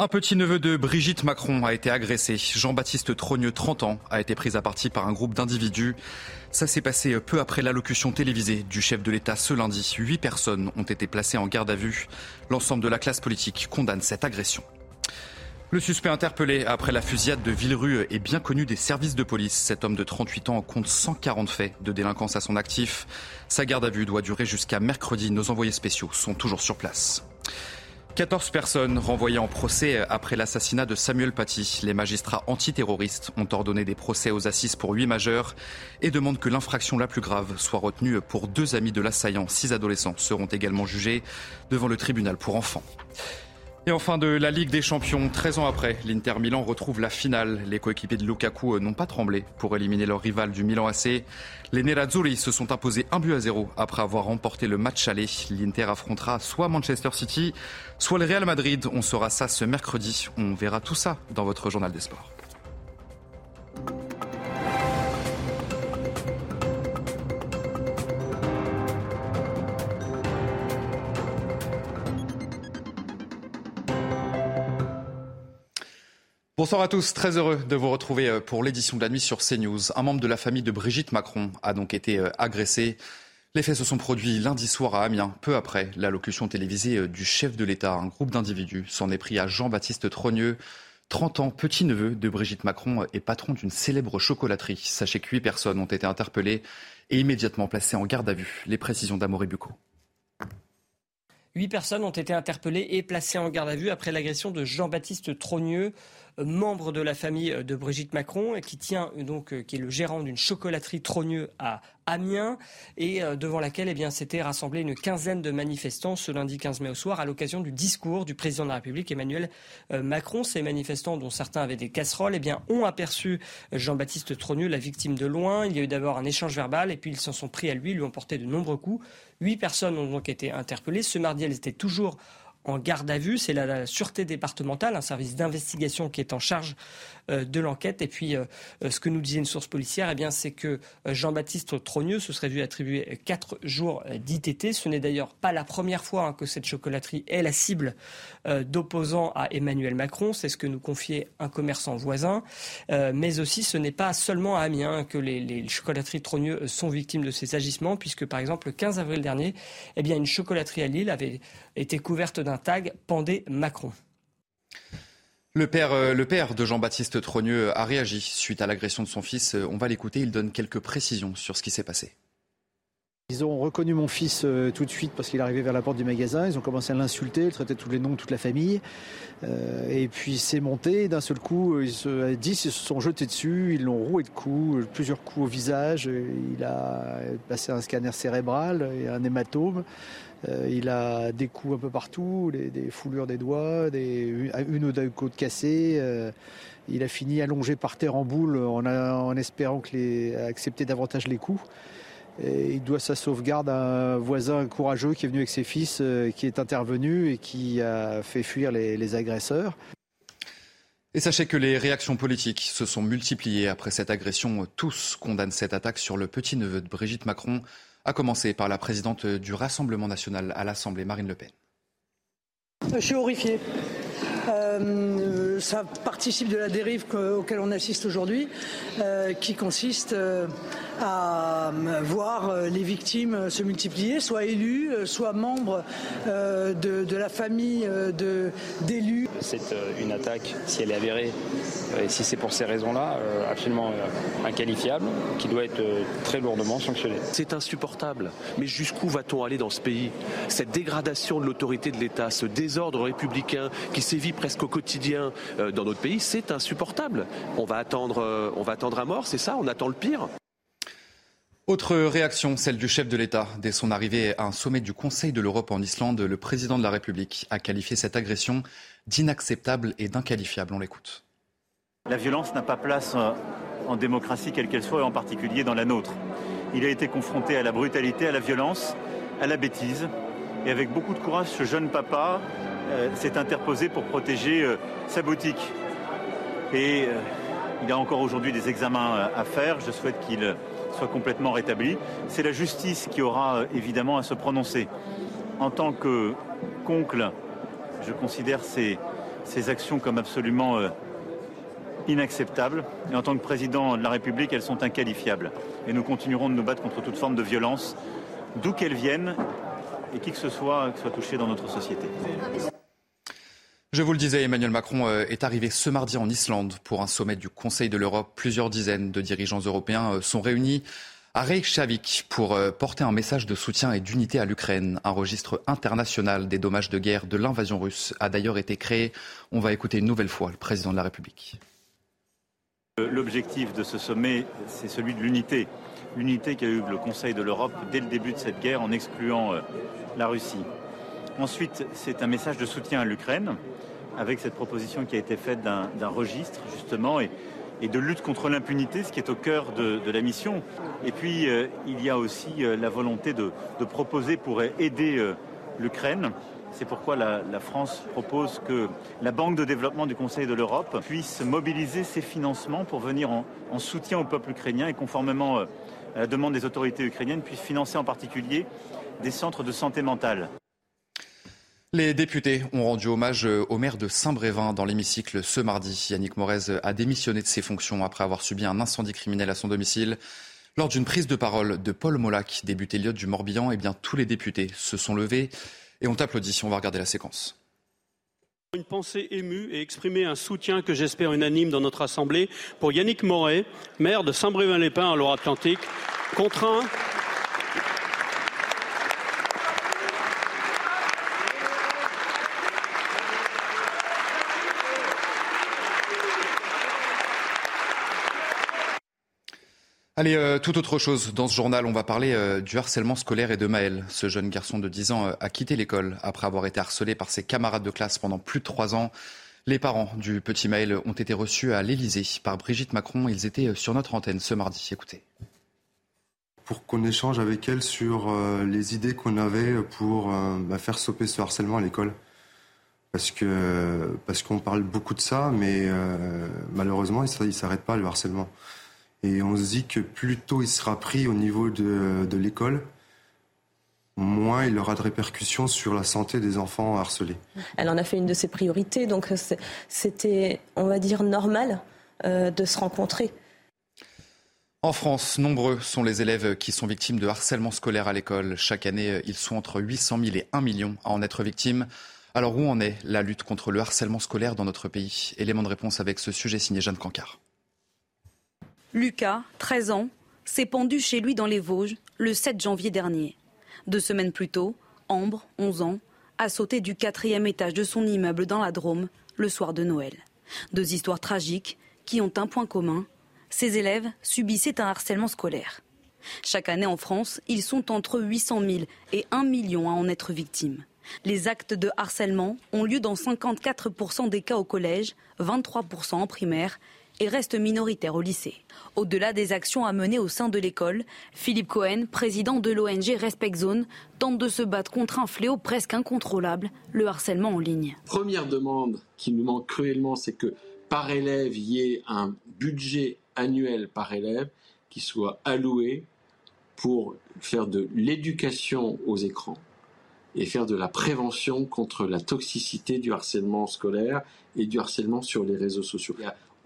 Un petit-neveu de Brigitte Macron a été agressé. Jean-Baptiste Trogneux, 30 ans, a été pris à partie par un groupe d'individus. Ça s'est passé peu après l'allocution télévisée du chef de l'État ce lundi. Huit personnes ont été placées en garde à vue. L'ensemble de la classe politique condamne cette agression. Le suspect interpellé après la fusillade de Villerue est bien connu des services de police. Cet homme de 38 ans compte 140 faits de délinquance à son actif. Sa garde à vue doit durer jusqu'à mercredi. Nos envoyés spéciaux sont toujours sur place. 14 personnes renvoyées en procès après l'assassinat de Samuel Paty. Les magistrats antiterroristes ont ordonné des procès aux assises pour huit majeurs et demandent que l'infraction la plus grave soit retenue pour deux amis de l'assaillant. Six adolescents seront également jugés devant le tribunal pour enfants. Et enfin de la Ligue des Champions, 13 ans après, l'Inter Milan retrouve la finale. Les coéquipiers de Lukaku n'ont pas tremblé pour éliminer leur rival du Milan AC. Les Nerazzurri se sont imposés un but à zéro après avoir remporté le match aller. L'Inter affrontera soit Manchester City, soit le Real Madrid. On saura ça ce mercredi. On verra tout ça dans votre journal des sports. Bonsoir à tous, très heureux de vous retrouver euh, pour l'édition de la nuit sur CNews. Un membre de la famille de Brigitte Macron a donc été euh, agressé. Les faits se sont produits lundi soir à Amiens, peu après l'allocution télévisée euh, du chef de l'État. Un groupe d'individus s'en est pris à Jean-Baptiste Trogneux, 30 ans, petit-neveu de Brigitte Macron et patron d'une célèbre chocolaterie. Sachez que huit personnes ont été interpellées et immédiatement placées en garde à vue. Les précisions d'Amaury Bucco. Huit personnes ont été interpellées et placées en garde à vue après l'agression de Jean-Baptiste Trogneux, membre de la famille de Brigitte Macron, qui tient donc, euh, qui est le gérant d'une chocolaterie Trogneux à Amiens, et euh, devant laquelle eh bien, s'était rassemblée une quinzaine de manifestants ce lundi 15 mai au soir à l'occasion du discours du président de la République Emmanuel euh, Macron. Ces manifestants, dont certains avaient des casseroles, eh bien, ont aperçu Jean-Baptiste Trogneux, la victime de loin. Il y a eu d'abord un échange verbal, et puis ils s'en sont pris à lui, lui ont porté de nombreux coups. Huit personnes ont donc été interpellées. Ce mardi, elles étaient toujours en garde à vue. C'est la, Sûreté départementale, un service d'investigation qui est en charge euh, de l'enquête. Et puis, euh, euh, ce que nous disait une source policière, eh c'est que Jean-Baptiste Trogneux se serait vu attribuer quatre jours d'ITT. Ce n'est d'ailleurs pas la première fois hein, que cette chocolaterie est la cible d'opposants à Emmanuel Macron. C'est ce que nous confiait un commerçant voisin. mais aussi, ce n'est pas seulement à Amiens que les, chocolateries Trogneux sont victimes de ces agissements, puisque par exemple, le 15 avril dernier, eh une chocolaterie à Lille avait été couverte d'un tag Pendez Macron. Le père, euh, le père de Jean-Baptiste Trogneux a réagi suite à l'agression de son fils. Euh, on va l'écouter, il donne quelques précisions sur ce qui s'est passé. Ils ont reconnu mon fils euh, tout de suite parce qu'il arrivait vers la porte du magasin. Ils ont commencé à l'insulter, il traitait tous les noms de toute la famille. et puis c'est monté. D'un seul coup, ils se, 10 ils se sont jetés dessus, ils l'ont roué de coups, plusieurs coups au visage. Il a passé un scanner cérébral et un hématome. Euh, il a des coups un peu partout, des foulures des doigts, une ou deux côtes cassées. Euh, il a fini allongé par terre en boule en, espérant que les, accepter davantage les coups. Et il doit sa sauvegarde à un voisin courageux qui est venu avec ses fils, euh, qui est intervenu et qui a fait fuir les agresseurs. Et sachez que les réactions politiques se sont multipliées après cette agression. Tous condamnent cette attaque sur le petit-neveu de Brigitte Macron à commencer par la présidente du Rassemblement national à l'Assemblée, Marine Le Pen. Je suis horrifié. Euh, ça participe de la dérive auquel on assiste aujourd'hui, euh, qui consiste euh, à voir les victimes se multiplier, soit élus, soit membres de, la famille d'élus. C'est une attaque, si elle est avérée, et si c'est pour ces raisons-là, absolument inqualifiable, qui doit être très lourdement sanctionnée. C'est insupportable. Mais jusqu'où va-t-on aller dans ce pays? Cette dégradation de l'autorité de l'État, ce désordre républicain qui sévit presque au quotidien euh, dans notre pays, c'est insupportable. On va attendre, euh, on va attendre à mort, c'est ça? On attend le pire? Autre réaction, celle du chef de l'État. Dès son arrivée à un sommet du Conseil de l'Europe en Islande, le président de la République a qualifié cette agression d'inacceptable et d'inqualifiable. On l'écoute. La violence n'a pas place euh, en démocratie, quelle qu'elle soit, et en particulier dans la nôtre. Il a été confronté à la brutalité, à la violence, à la bêtise. Et avec beaucoup de courage, ce jeune papa euh, s'est interposé pour protéger euh, sa boutique. Et il a encore aujourd'hui des examens à faire. Je souhaite qu'il soit complètement rétabli. C'est la justice qui aura évidemment à se prononcer. En tant que concle, je considère ces, actions comme absolument euh, inacceptables. Et en tant que président de la République, elles sont inqualifiables. Et nous continuerons de nous battre contre toute forme de violence, d'où qu'elle vienne, et qui que ce soit qui soit touché dans notre société. Je vous le disais, Emmanuel Macron euh, est arrivé ce mardi en Islande pour un sommet du Conseil de l'Europe. Plusieurs dizaines de dirigeants européens euh, sont réunis à Reykjavik pour euh, porter un message de soutien et d'unité à l'Ukraine. Un registre international des dommages de guerre de l'invasion russe a d'ailleurs été créé. On va écouter une nouvelle fois le président de la République. L'objectif de ce sommet, c'est celui de l'unité. L'unité qu'a eu le Conseil de l'Europe dès le début de cette guerre en excluant la Russie. Ensuite, c'est un message de soutien à l'Ukraine avec cette proposition qui a été faite d'un registre justement et, de lutte contre l'impunité, ce qui est au cœur de, la mission. Et puis euh, il y a aussi euh, la volonté de, proposer pour aider euh, l'Ukraine. C'est pourquoi la, France propose que la Banque de développement du Conseil de l'Europe puisse mobiliser ses financements pour venir en, en soutien au peuple ukrainien et conformément à la demande des autorités ukrainiennes, puisse financer en particulier des centres de santé mentale. Les députés ont rendu hommage au maire de Saint-Brévin dans l'hémicycle ce mardi. Yannick Morez a démissionné de ses fonctions après avoir subi un incendie criminel à son domicile. Lors d'une prise de parole de Paul Molac, député Lyotte du Morbihan, eh bien, tous les députés se sont levés et ont applaudi. On va regarder la séquence. Une pensée émue et exprimer un soutien que j'espère unanime dans notre Assemblée pour Yannick Moret, maire de Saint-Brévin-les-Pins en Loire-Atlantique, contraint Allez, euh, tout autre chose. Dans ce journal, on va parler euh, du harcèlement scolaire et de Maël. Ce jeune garçon de 10 ans euh, a quitté l'école après avoir été harcelé par ses camarades de classe pendant plus de trois ans. Les parents du petit Maël ont été reçus à l'Élysée par Brigitte Macron. Ils étaient sur notre antenne ce mardi. Écoutez. Pour qu'on échange avec elle sur les idées qu'on avait pour bah, faire stopper ce harcèlement à l'école. Parce que parce qu'on parle beaucoup de ça, mais malheureusement, il ne s'arrête pas le harcèlement. Et on se dit que plus tôt il sera pris au niveau de, de l'école, moins il aura de répercussions sur la santé des enfants harcelés. Elle en a fait une de ses priorités, donc c'était, on va dire, normal euh, de se rencontrer. En France, nombreux sont les élèves qui sont victimes de harcèlement scolaire à l'école. Chaque année, ils sont entre 800 000 et 1 million à en être victimes. Alors où en est la lutte contre le harcèlement scolaire dans notre pays? Élément de réponse avec ce sujet signé Jeanne Cancard. Lucas, 13 ans, s'est pendu chez lui dans les Vosges le 7 janvier dernier. Deux semaines plus tôt, Ambre, 11 ans, a sauté du quatrième étage de son immeuble dans la Drôme le soir de Noël. Deux histoires tragiques qui ont un point commun. Ces élèves subissaient un harcèlement scolaire. Chaque année en France, ils sont entre 800 000 et 1 million à en être victimes. Les actes de harcèlement ont lieu dans 54% des cas au collège, 23% en primaire et reste minoritaire au lycée. Au-delà des actions à mener au sein de l'école, Philippe Cohen, président de l'ONG Respect Zone, tente de se battre contre un fléau presque incontrôlable, le harcèlement en ligne. Première demande qui nous manque cruellement, c'est que par élève, il y ait un budget annuel par élève qui soit alloué pour faire de l'éducation aux écrans et faire de la prévention contre la toxicité du harcèlement scolaire et du harcèlement sur les réseaux sociaux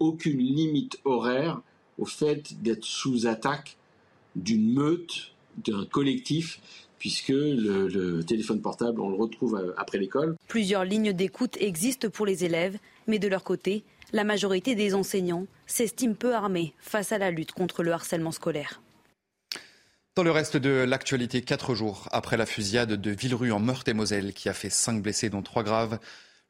aucune limite horaire au fait d'être sous attaque d'une meute, d'un collectif, puisque le, téléphone portable, on le retrouve euh, après l'école. Plusieurs lignes d'écoute existent pour les élèves, mais de leur côté, la majorité des enseignants s'estiment peu armés face à la lutte contre le harcèlement scolaire. Dans le reste de l'actualité, quatre jours après la fusillade de Villerue en Meurthe-et-Moselle, qui a fait cinq blessés, dont trois graves,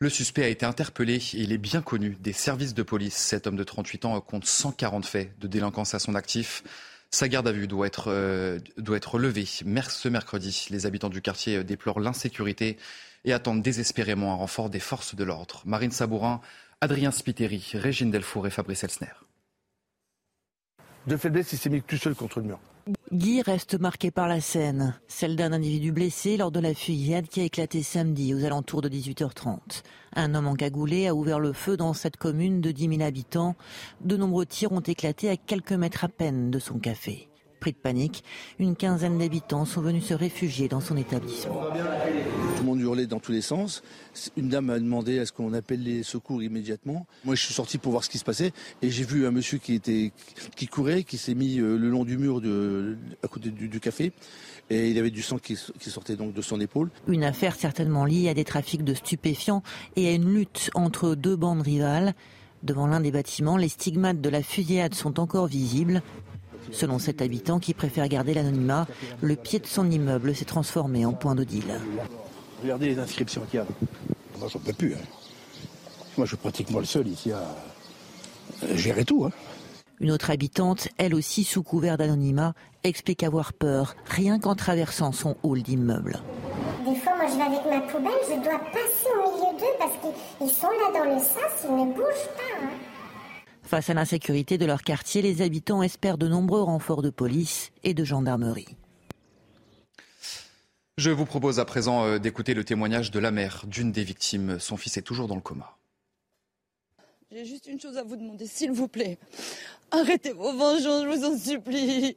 le suspect a été interpellé et il est bien connu des services de police. Cet homme de 38 ans compte 140 faits de délinquance à son actif. Sa garde à vue doit être, euh, levée ce mercredi. Les habitants du quartier déplorent l'insécurité et attendent désespérément un renfort des forces de l'ordre. Marine Sabourin, Adrien Spiteri, Régine Delfour et Fabrice Elsner. De faiblesse, mis tout seul contre le mur. Guy reste marqué par la scène, celle d'un individu blessé lors de la fusillade qui a éclaté samedi aux alentours de 18h30. Un homme encagoulé a ouvert le feu dans cette commune de 10 000 habitants. De nombreux tirs ont éclaté à quelques mètres à peine de son café. Pris de panique, une quinzaine d'habitants sont venus se réfugier dans son établissement. Tout le monde hurlait dans tous les sens. Une dame a demandé à ce qu'on appelle les secours immédiatement. Moi, je suis sorti pour voir ce qui se passait et j'ai vu un monsieur qui était qui courait, qui s'est mis euh, le long du mur à côté du, café et il avait du sang qui, qui, sortait donc de son épaule. Une affaire certainement liée à des trafics de stupéfiants et à une lutte entre deux bandes rivales. Devant l'un des bâtiments, les stigmates de la fusillade sont encore visibles. Selon cet habitant qui préfère garder l'anonymat, le pied de son immeuble s'est transformé en point de deal. Regardez les inscriptions qu'il y a. Moi, j'en peux plus. Hein. Moi, je suis pratiquement le seul ici à gérer tout. Hein. Une autre habitante, elle aussi sous couvert d'anonymat, explique avoir peur, rien qu'en traversant son hall d'immeuble. Des fois, moi, je vais avec ma poubelle, je dois passer au milieu d'eux parce qu'ils sont là dans le sas, ils ne bougent pas. Hein. Face à l'insécurité de leur quartier, les habitants espèrent de nombreux renforts de police et de gendarmerie. Je vous propose à présent euh, d'écouter le témoignage de la mère d'une des victimes. Son fils est toujours dans le coma. J'ai juste une chose à vous demander, s'il vous plaît. Arrêtez vos vengeances, je vous en supplie.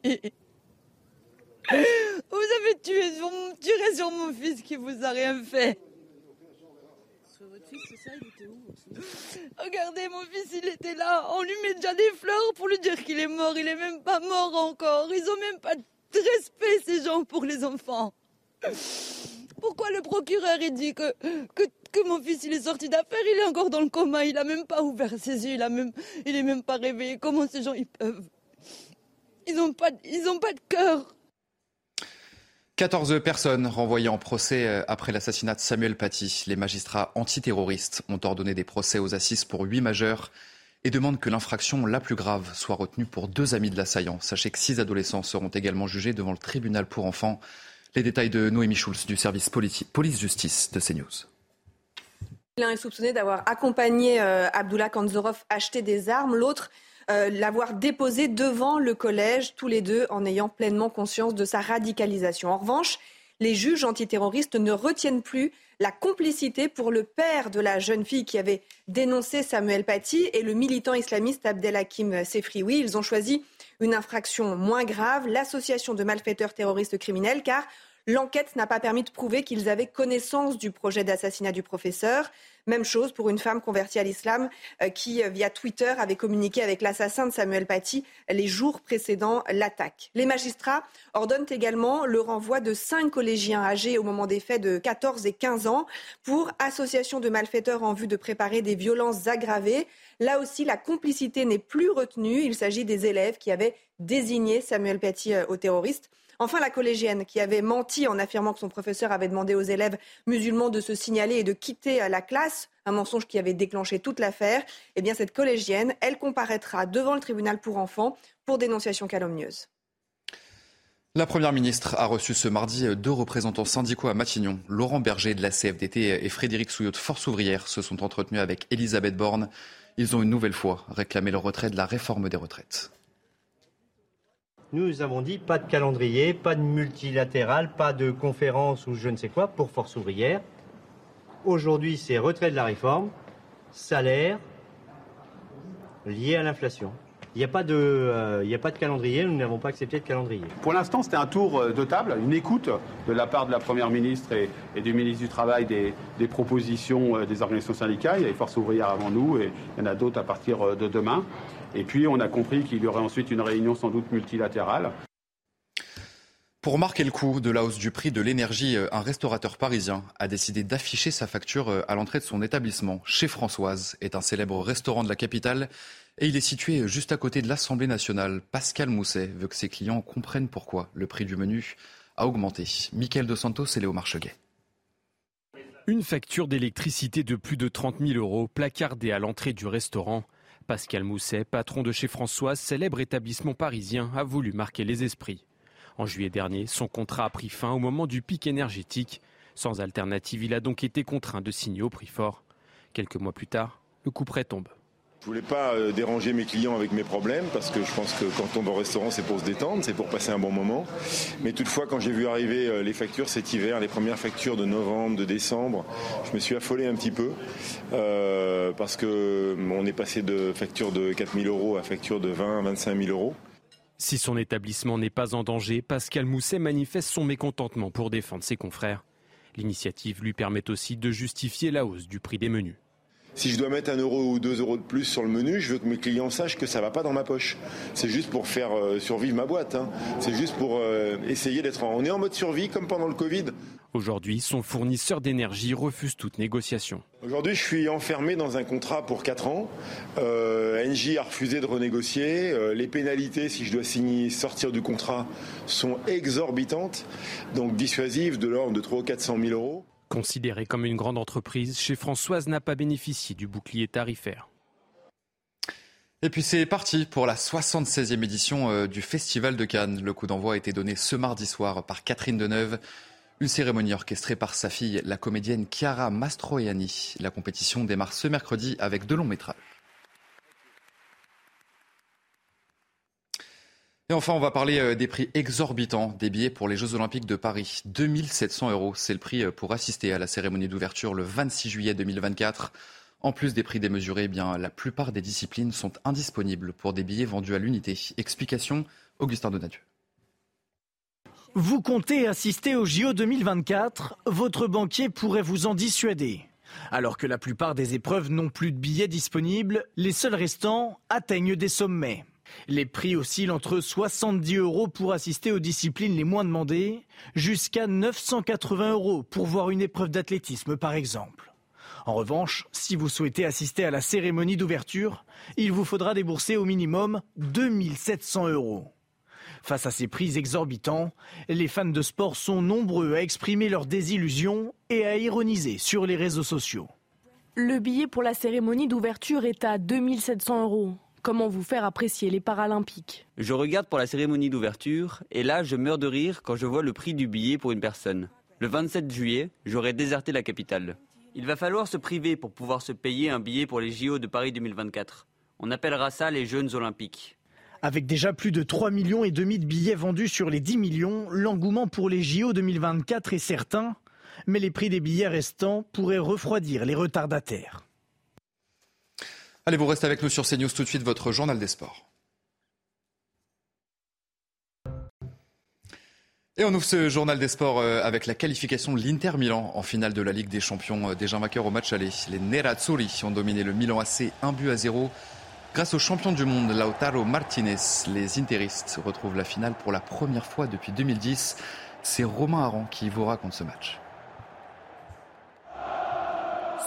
Vous avez tué sur, tiré sur mon fils qui vous a rien fait. votre fils, c'est ça, il était où Regardez, mon fils, il était là. On lui met déjà des fleurs pour lui dire qu'il est mort. Il est même pas mort encore. Ils ont même pas de respect, ces gens, pour les enfants. Pourquoi le procureur, il dit que, que, mon fils, il est sorti d'affaire, il est encore dans le coma, il a même pas ouvert ses yeux, il a même, même pas réveillé. Comment ces gens, ils peuvent? Ils ont pas, pas de cœur. 14 personnes renvoyées en procès euh, après l'assassinat de Samuel Paty. Les magistrats antiterroristes ont ordonné des procès aux assises pour huit majeurs et demandent que l'infraction la plus grave soit retenue pour deux amis de l'assaillant. Sachez que six adolescents seront également jugés devant le tribunal pour enfants. Les détails de Noémie Schulz du service police-justice de CNews. L'un est soupçonné d'avoir accompagné euh, Abdullah Kanzorov acheter des armes. L'autre euh, l'avoir déposé devant le collège, tous les deux en ayant pleinement conscience de sa radicalisation. En revanche, les juges antiterroristes ne retiennent plus la complicité pour le père de la jeune fille qui avait dénoncé Samuel Paty et le militant islamiste Abdelhakim Sefrioui. Ils ont choisi une infraction moins grave, l'association de malfaiteurs terroristes criminels, car L'enquête n'a pas permis de prouver qu'ils avaient connaissance du projet d'assassinat du professeur. Même chose pour une femme convertie à l'islam euh, qui, euh, via Twitter, avait communiqué avec l'assassin de Samuel Paty les jours précédant l'attaque. Les magistrats ordonnent également le renvoi de cinq collégiens âgés au moment des faits de 14 et 15 ans pour association de malfaiteurs en vue de préparer des violences aggravées. Là aussi, la complicité n'est plus retenue. Il s'agit des élèves qui avaient désigné Samuel Paty euh, aux terroristes. Enfin, la collégienne qui avait menti en affirmant que son professeur avait demandé aux élèves musulmans de se signaler et de quitter la classe, un mensonge qui avait déclenché toute l'affaire, eh bien cette collégienne, elle comparaîtra devant le tribunal pour enfants pour dénonciation calomnieuse. La Première ministre a reçu ce mardi deux représentants syndicaux à Matignon. Laurent Berger de la CFDT et Frédéric Souillot de Force ouvrière se sont entretenus avec Elisabeth Borne. Ils ont une nouvelle fois réclamé le retrait de la réforme des retraites. Nous avons dit pas de calendrier, pas de multilatéral, pas de conférence ou je ne sais quoi pour Force ouvrière. Aujourd'hui, c'est retrait de la réforme, salaire lié à l'inflation. Il n'y a, pas de, euh, a pas de calendrier, nous n'avons pas accepté de calendrier. Pour l'instant, c'était un tour euh, de table, une écoute de la part de la Première ministre et, du ministre du Travail des, des, propositions euh, des organisations syndicales. Il y a les forces ouvrières avant nous et il y en a d'autres à partir de demain. Et puis, on a compris qu'il y aurait ensuite une réunion sans doute multilatérale. Pour marquer le coup de la hausse du prix de l'énergie, un restaurateur parisien a décidé d'afficher sa facture à l'entrée de son établissement. Chez Françoise est un célèbre restaurant de la capitale et il est situé juste à côté de l'Assemblée nationale. Pascal Mousset veut que ses clients comprennent pourquoi le prix du menu a augmenté. Michael Dos Santos et Léo Marcheguet. Une facture d'électricité de plus de 30 000 euros placardée à l'entrée du restaurant Pascal Mousset, patron de chez Françoise, célèbre établissement parisien, a voulu marquer les esprits. En juillet dernier, son contrat a pris fin au moment du pic énergétique. Sans alternative, il a donc été contraint de signer au prix fort. Quelques mois plus tard, le coup près tombe. Je voulais pas euh, déranger mes clients avec mes problèmes parce que je pense que quand on va au restaurant, c'est pour se détendre, c'est pour passer un bon moment. Mais toutefois, quand j'ai vu arriver euh, les factures cet hiver, les premières factures de novembre, de décembre, je me suis affolé un petit peu euh, parce que on est passé de facture de 4 000 euros à facture de 20 25 000 euros. Si son établissement n'est pas en danger, Pascal Mousset manifeste son mécontentement pour défendre ses confrères. L'initiative lui permet aussi de justifier la hausse du prix des menus. Si je dois mettre un euro ou deux euros de plus sur le menu, je veux que mes clients sachent que ça va pas dans ma poche. C'est juste pour faire euh, survivre ma boîte. Hein. C'est juste pour euh, essayer d'être. En... On est en mode survie comme pendant le Covid. Aujourd'hui, son fournisseur d'énergie refuse toute négociation. Aujourd'hui, je suis enfermé dans un contrat pour 4 ans. Euh, Engie a refusé de renégocier. Euh, les pénalités, si je dois signer, sortir du contrat, sont exorbitantes, donc dissuasives de l'ordre de 300 ou 400 000 euros. Considéré comme une grande entreprise, chez Françoise n'a pas bénéficié du bouclier tarifaire. Et puis c'est parti pour la 76e édition euh, du Festival de Cannes. Le coup d'envoi a été donné ce mardi soir par Catherine Deneuve. Une cérémonie orchestrée par sa fille, la comédienne Chiara Mastroianni. La compétition démarre ce mercredi avec deux longs métrages. Et enfin, on va parler euh, des prix exorbitants des billets pour les Jeux Olympiques de Paris. 2700 euros, c'est le prix euh, pour assister à la cérémonie d'ouverture le 26 juillet 2024. En plus des prix démesurés, eh bien, la plupart des disciplines sont indisponibles pour des billets vendus à l'unité. Explication, Augustin Donadieu. Vous comptez assister au JO 2024 Votre banquier pourrait vous en dissuader. Alors que la plupart des épreuves n'ont plus de billets disponibles, les seuls restants atteignent des sommets. Les prix oscillent entre 70 euros pour assister aux disciplines les moins demandées, jusqu'à 980 euros pour voir une épreuve d'athlétisme par exemple. En revanche, si vous souhaitez assister à la cérémonie d'ouverture, il vous faudra débourser au minimum 2700 euros. Face à ces prix exorbitants, les fans de sport sont nombreux à exprimer leur désillusion et à ironiser sur les réseaux sociaux. Le billet pour la cérémonie d'ouverture est à 2700 euros. Comment vous faire apprécier les Paralympiques Je regarde pour la cérémonie d'ouverture et là je meurs de rire quand je vois le prix du billet pour une personne. Le 27 juillet, j'aurai déserté la capitale. Il va falloir se priver pour pouvoir se payer un billet pour les JO de Paris 2024. On appellera ça les Jeunes Olympiques. Avec déjà plus de 3 millions et demi de billets vendus sur les 10 millions, l'engouement pour les JO 2024 est certain, mais les prix des billets restants pourraient refroidir les retardataires. Allez, vous restez avec nous sur CNews tout de suite, votre journal des sports. Et on ouvre ce journal des sports euh, avec la qualification de l'Inter Milan en finale de la Ligue des Champions. Euh, déjà vainqueurs au match aller. Les Nerazzurri ont dominé le Milan AC 1 but à 0. Grâce au champion du monde Lautaro Martinez, les Interistes retrouvent la finale pour la première fois depuis 2010. C'est Romain Aran qui vous raconte ce match.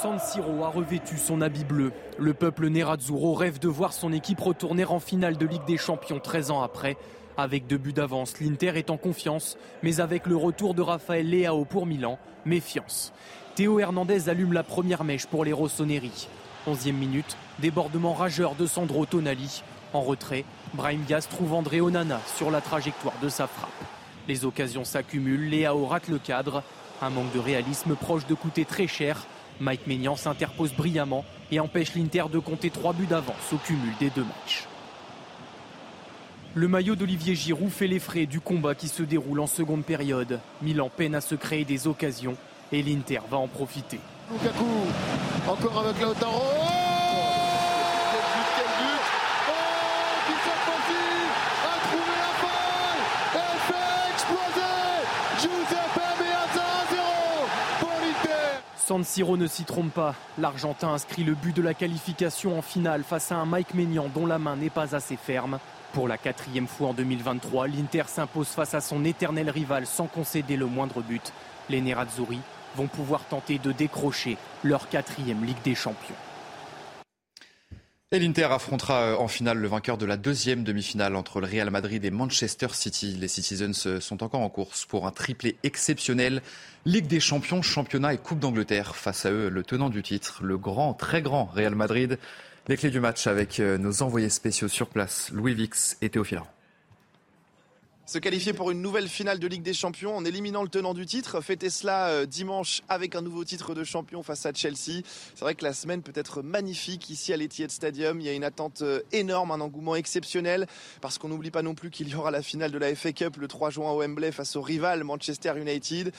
San Siro a revêtu son habit bleu. Le peuple Nerazzurro rêve de voir son équipe retourner en finale de Ligue des Champions 13 ans après. Avec deux buts d'avance, l'Inter est en confiance, mais avec le retour de Raphaël Leao pour Milan, méfiance. Théo Hernandez allume la première mèche pour les Rossoneri. 11e minute, débordement rageur de Sandro Tonali. En retrait, Brahim Diaz trouve André Onana sur la trajectoire de sa frappe. Les occasions s'accumulent, Leao rate le cadre. Un manque de réalisme proche de coûter très cher Mike Maignan s'interpose brillamment et empêche l'Inter de compter trois buts d'avance au cumul des deux matchs. Le maillot d'Olivier Giroud fait les frais du combat qui se déroule en seconde période. Milan peine à se créer des occasions et l'Inter va en profiter. Lukaku, encore avec. San Siro ne s'y trompe pas. L'Argentin inscrit le but de la qualification en finale face à un Mike Maignan dont la main n'est pas assez ferme. Pour la quatrième fois en 2023, l'Inter s'impose face à son éternel rival sans concéder le moindre but. Les Nerazzurri vont pouvoir tenter de décrocher leur quatrième Ligue des Champions. Et l'Inter affrontera euh, en finale le vainqueur de la deuxième demi-finale entre le Real Madrid et Manchester City. Les Citizens euh, sont encore en course pour un triplé exceptionnel. Ligue des champions, championnat et Coupe d'Angleterre. Face à eux, le tenant du titre, le grand, très grand Real Madrid. Les clés du match avec euh, nos envoyés spéciaux sur place, Louis Vix et Théophile se qualifier pour une nouvelle finale de Ligue des Champions en éliminant le tenant du titre. Fêter cela euh, dimanche avec un nouveau titre de champion face à Chelsea. C'est vrai que la semaine peut être magnifique ici à l'Etihad Stadium. Il y a une attente euh, énorme, un engouement exceptionnel parce qu'on n'oublie pas non plus qu'il y aura la finale de la FA Cup le 3 juin au Wembley face au rival Manchester United.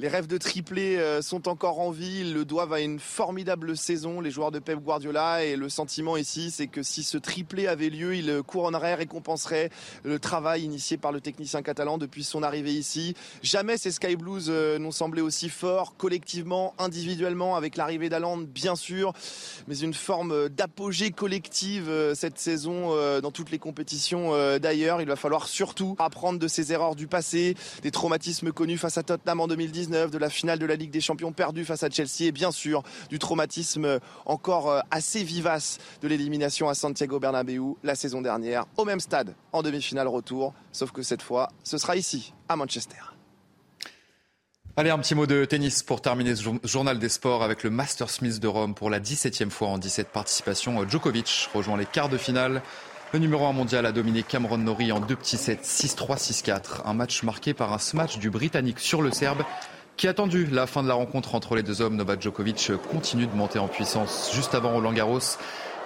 Les rêves de triplé euh, sont encore en vie. Ils le doivent à une formidable saison, les joueurs de Pep Guardiola. Et le sentiment ici, c'est que si ce triplé avait lieu, il couronnerait, récompenserait le travail initié par le technicien technicien catalan depuis son arrivée ici. Jamais ces Sky Blues euh, n'ont semblé aussi forts, collectivement, individuellement, avec l'arrivée d'Aland, bien sûr, mais une forme d'apogée collective euh, cette saison euh, dans toutes les compétitions d'ailleurs. Il va falloir surtout apprendre de ses erreurs du passé, des traumatismes connus face à Tottenham en 2019, de la finale de la Ligue des Champions perdue face à Chelsea et bien sûr du traumatisme encore assez vivace de l'élimination à Santiago Bernabéu la saison dernière, au même stade, en demi-finale retour, sauf que cette ce sera ici, à Manchester. Allez, un petit mot de tennis pour terminer ce journal des sports avec le Master Smith de Rome pour la 17e fois en 17 participations. Djokovic rejoint les quarts de finale. Le numéro 1 mondial a dominé Cameron Norrie en deux petits sets 6-3, 6-4. Un match marqué par un smash du Britannique sur le Serbe qui attendu la fin de la rencontre entre les deux hommes. Novak Djokovic continue de monter en puissance juste avant Roland Garros.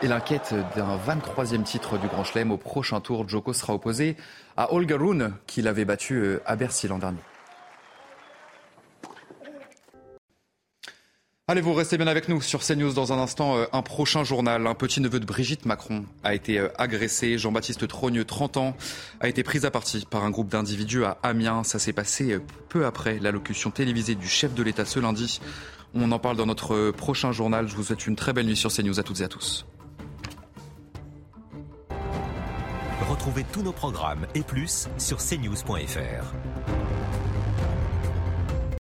Et l'inquiète d'un 23e titre du Grand Chelem au prochain tour, Djoko sera opposé à Olga Rune, qui l'avait battu euh, à Bercy l'an dernier. Allez, vous restez bien avec nous sur CNews dans un instant. Euh, un prochain journal. Un petit neveu de Brigitte Macron a été euh, agressé. Jean-Baptiste Trogneux, 30 ans, a été pris à partie par un groupe d'individus à Amiens. Ça s'est passé peu après l'allocution télévisée du chef de l'État ce lundi. On en parle dans notre prochain journal. Je vous souhaite une très belle nuit sur CNews à toutes et à tous. Retrouvez tous nos programmes et plus sur cnews.fr.